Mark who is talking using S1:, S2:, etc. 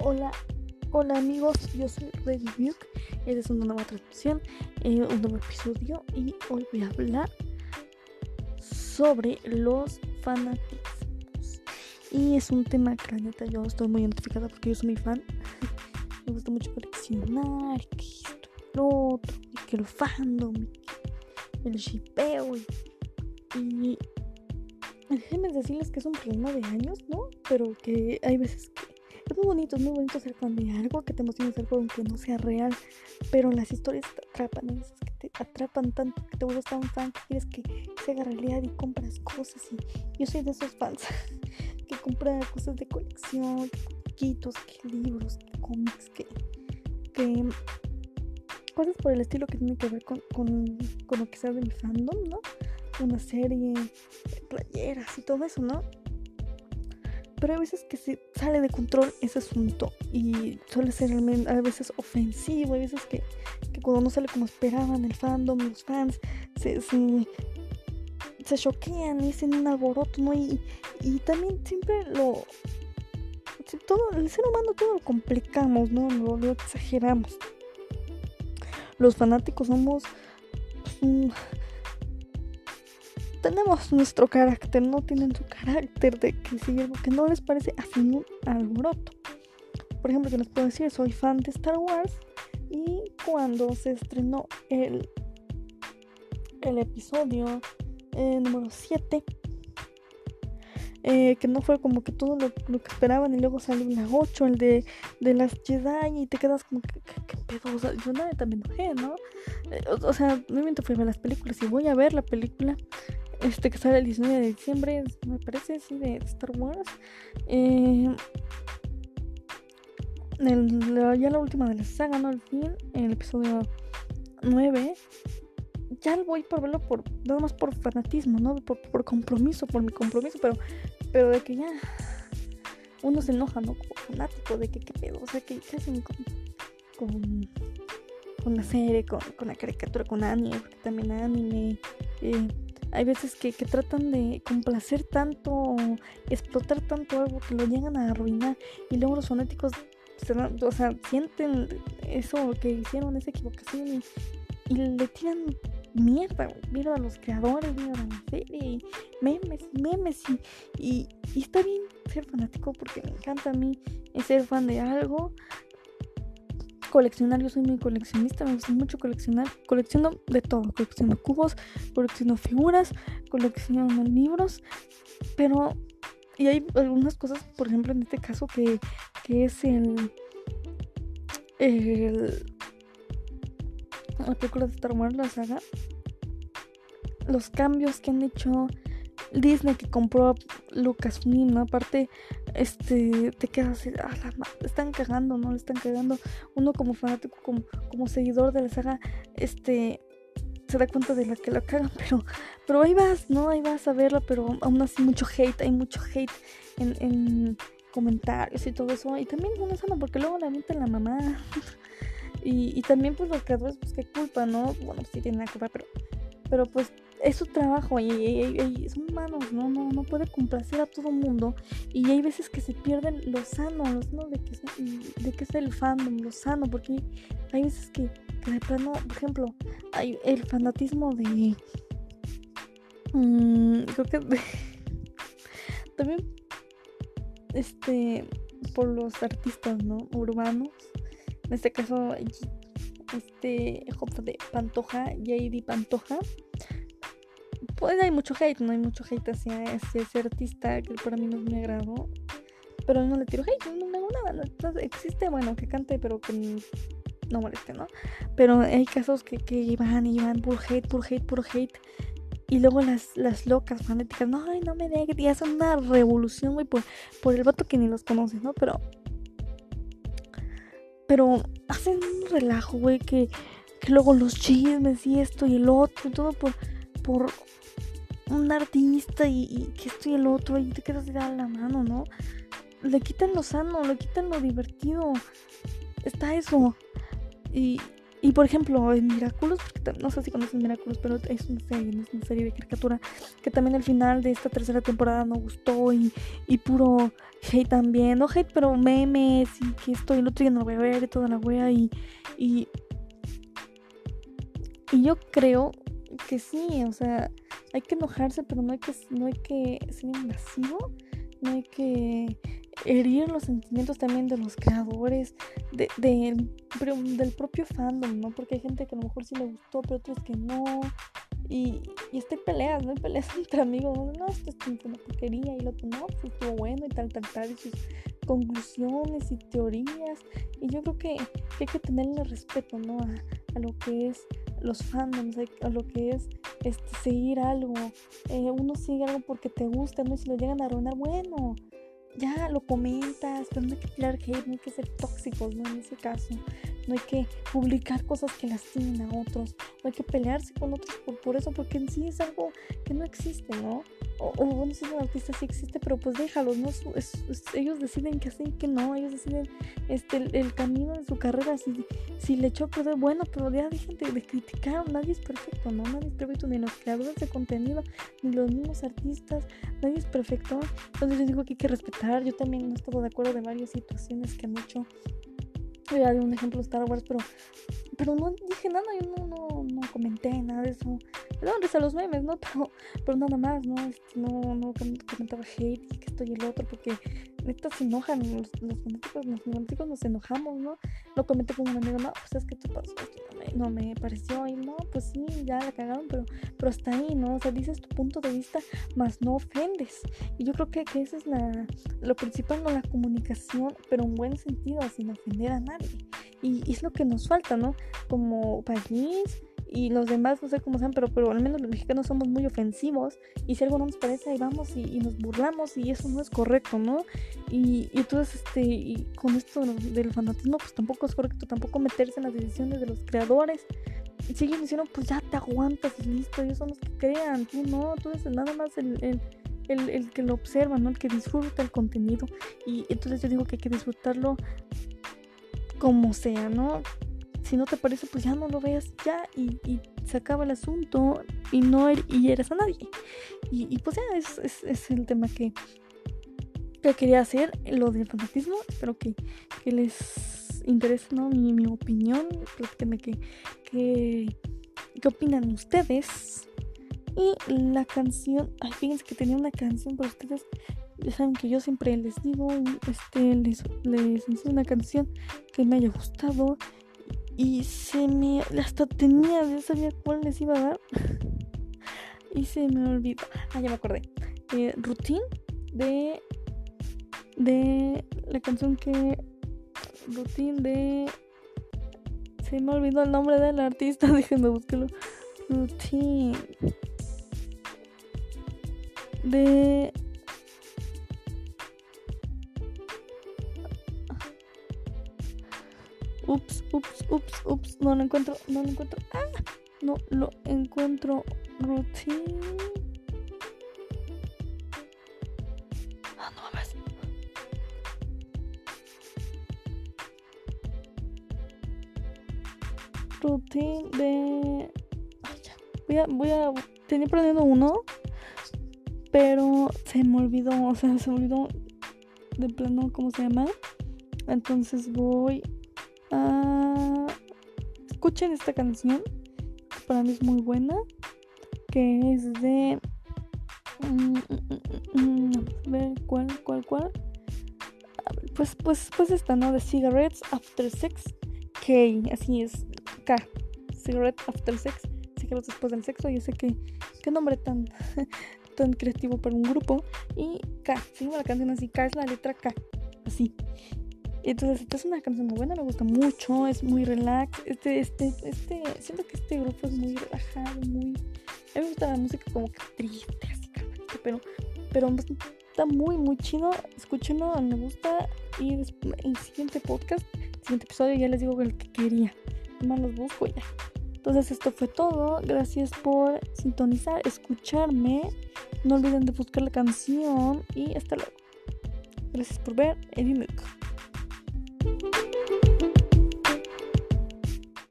S1: Hola, hola amigos, yo soy Reddy Duke. Esta es una nueva transmisión, eh, un nuevo episodio y hoy voy a hablar sobre los fanatismos. Y es un tema que neta yo estoy muy identificada porque yo soy muy fan. Me gusta mucho coleccionar, que esto, lo otro, y que el fandom, el shipeo y, y déjenme decirles que es un problema de años, ¿no? Pero que hay veces que es muy bonito, es muy bonito ser fan de algo, que te emociona algo aunque no sea real, pero las historias te atrapan, que te atrapan tanto que te vuelves tan fan que quieres que se haga realidad y compras cosas y yo soy de esos fans que compra cosas de colección, poquitos, que libros, que cómics, que, que cosas por el estilo que tienen que ver con, con, con lo que sea de mi fandom, ¿no? Una serie, playeras y todo eso, ¿no? Pero hay veces que se sale de control ese asunto y suele ser a veces ofensivo, hay veces que, que cuando no sale como esperaban el fandom, los fans se, se, se choquean y hacen un alboroto, ¿no? Y, y también siempre lo... Todo, el ser humano todo lo complicamos, ¿no? Lo, lo exageramos. Los fanáticos somos... Pues, tenemos nuestro carácter, no tienen su carácter de que si algo que no les parece, hacen un alboroto. Por ejemplo, yo les puedo decir, soy fan de Star Wars y cuando se estrenó el, el episodio eh, número 7, eh, que no fue como que todo lo, lo, que esperaban y luego salió la 8, el de, de las Jedi y te quedas como que, ¿qué, pedo? O sea, yo nada, también enojé, ¿no? Eh, o, o, sea, obviamente fui a ver las películas y voy a ver la película este que sale el 19 de diciembre, me parece, sí, de Star Wars. Eh, ya la última de la saga, ¿no? Al fin, el episodio 9. Ya voy por verlo por, nada más por fanatismo, ¿no? Por, por compromiso, por mi compromiso, pero, pero de que ya uno se enoja, ¿no? Como fanático, de que qué pedo, o sea, que hacen con, con, con la serie, con, con, la caricatura, con anime, porque también anime. Eh, hay veces que, que, tratan de complacer tanto, explotar tanto algo que lo llegan a arruinar y luego los fanáticos, o sea, sienten eso que hicieron, esa equivocación y le tiran mierda, mierda a los creadores, mierda a la serie, memes, memes y, y, está bien ser fanático porque me encanta a mí ser fan de algo, coleccionar, yo soy muy coleccionista, me gusta mucho coleccionar, colecciono de todo, colecciono cubos, colecciono figuras, colecciono libros, pero y hay algunas cosas, por ejemplo, en este caso que, que es el la película de Star Wars, la saga, los cambios que han hecho Disney que compró a Lucasfilm, ¿no? Aparte, este, te quedas así, ah, la están cagando, ¿no? Le están cagando. Uno como fanático, como, como seguidor de la saga, este, se da cuenta de la que la cagan, pero, pero ahí vas, ¿no? Ahí vas a verla, pero aún así mucho hate, hay mucho hate en, en comentarios y todo eso. Y también no es sano porque luego la mienten la mamá. y, y también pues los creadores, pues qué culpa, ¿no? Bueno, sí tienen la culpa, pero, pero pues es su trabajo y, son humanos, ¿no? No, no puede complacer a todo mundo y hay veces que se pierden los sanos, ¿no? De que, de que es el fandom, lo sano, porque hay veces que, que de plano, por ejemplo, hay el fanatismo de... Mmm, creo que... De, también, este, por los artistas, ¿no? Urbanos. En este caso, este, de Pantoja, JD Pantoja pues hay mucho hate, no hay mucho hate hacia ese, ese artista que para mí no es mi agrado. Pero no le tiro hate, no le hago nada. No, existe, bueno, que cante, pero que no moleste, ¿no? Pero hay casos que, que van y van por hate, por hate, por hate. Y luego las, las locas fanáticas, no, ay, no me dejes. Y hacen una revolución, güey, por, por el vato que ni los conoces, ¿no? Pero. Pero hacen un relajo, güey, que, que luego los chismes y esto y el otro y todo por, por un artista y, que esto y el otro y te quedas de dar la mano, ¿no? Le quitan lo sano, le quitan lo divertido. Está eso. Y, y por ejemplo, en Miraculous, porque no sé si conocen Miraculous, pero es una serie, es una serie de caricatura que también al final de esta tercera temporada no gustó y, y puro hate también, no hate, pero memes y que esto y lo otro ya no lo voy a ver y toda la wea y, y, y yo creo que sí, o sea, hay que enojarse, pero no hay que, no hay que ser invasivo, no hay que herir los sentimientos también de los creadores, de, del propio fandom, ¿no? Porque hay gente que a lo mejor sí le gustó, pero otros que no. Y, y este peleas, ¿no? Hay peleas entre amigos, no, esto es una porquería y lo otro no, pues estuvo bueno y tal, tal, tal, y sus conclusiones y teorías. Y yo creo que, hay que tenerle respeto, ¿no? A, lo que es los fandoms, a lo que es este, seguir algo. Eh, uno sigue algo porque te gusta, ¿no? Y si lo llegan a arruinar, bueno, ya lo comentas, pero no hay que tirar hate, no hay que ser tóxicos, ¿no? En ese caso, no hay que publicar cosas que lastimen a otros, no hay que pelearse con otros por, eso, porque en sí es algo que no existe, ¿no? O, bueno, si un artista sí existe, pero pues déjalos, ¿no? ellos deciden que sí, que no, ellos deciden este, el, camino de su carrera, si, si le echó pues bueno, pero ya dejen de, de criticar, nadie es perfecto, ¿no? Nadie es perfecto, ni los creadores de contenido, ni los mismos artistas, nadie es perfecto, entonces yo digo que hay que respetar, yo también no he estado de acuerdo de varias situaciones que han hecho voy a dar un ejemplo de Star Wars, pero, pero no dije nada, yo no, no, no comenté nada de eso. Perdón, a los memes, ¿no? Pero, pero nada más, ¿no? Este, no, no comentaba hate y que esto y el otro, porque neta se enojan, los, los fanáticos, los fanáticos nos enojamos, ¿no? Lo comenté con un amigo, no, pues es que tú pasó, esto no me, pareció, y no, pues sí, ya la cagaron, pero, pero hasta ahí, ¿no? O sea, dices tu punto de vista, más no ofendes. Y yo creo que, que esa es la, lo principal, ¿no? La comunicación, pero en buen sentido, sin ofender a nadie. Y, y es lo que nos falta, ¿no? Como país, y los demás no sé cómo sean, pero, pero al menos los mexicanos somos muy ofensivos y si algo no nos parece ahí vamos y, nos burlamos y eso no es correcto, ¿no? Y, y entonces este, y con esto del fanatismo pues tampoco es correcto, tampoco meterse en las decisiones de los creadores. Si ellos diciendo pues ya te aguantas y listo, ellos son los que crean, tú no, tú eres nada más el el, el, que lo observa, ¿no? El que disfruta el contenido. Y entonces yo digo que hay que disfrutarlo como sea, ¿no? Si no te parece, pues ya no lo veas ya y, se acaba el asunto y no er, y eres a nadie. Y, pues ya es, es, el tema que, que quería hacer, lo del fanatismo. Espero que, que les interese ¿no? mi, mi opinión. Platíquenme qué, qué, qué opinan ustedes. Y la canción, ay, fíjense que tenía una canción para ustedes. Ya saben que yo siempre les digo, este, les, les una canción que me haya gustado. Y se me. Hasta tenía, ya sabía cuál les iba a dar. y se me olvidó. Ah, ya me acordé. Eh, Routine de. De la canción que. Routine de. Se me olvidó el nombre del artista. Déjenme buscarlo. Routine. De. Ups, ups, ups, ups. No lo encuentro, no lo encuentro. Ah, no lo encuentro. Routine. Ah, no mames. Routine de. Voy a, voy a. Tenía perdiendo uno. Pero se me olvidó. O sea, se me olvidó de plano cómo se llama. Entonces voy Ah, escuchen esta canción, que para mí es muy buena, que es de... Mm, mm, mm, a ver, ¿cuál, cuál, cuál? Pues, pues, pues esta, ¿no? De Cigarettes After Sex. K, así es. K. Cigarette After Sex. Cigarettes después del sexo. Yo sé que. Qué nombre tan, tan creativo para un grupo. Y K. Sigo la canción así. K es la letra K. Así. Entonces, esta es una canción muy buena, me gusta mucho, es muy relax. Este, este, este, siento que este grupo es muy relajado, muy. A mí me gusta la música como que triste, así, pero, pero está muy, muy chido. Escúchenlo, me gusta. Y en el siguiente podcast, el siguiente episodio, ya les digo el que quería. Más los busco ya. Entonces, esto fue todo. Gracias por sintonizar, escucharme. No olviden de buscar la canción y hasta luego. Gracias por ver Eddie Milk.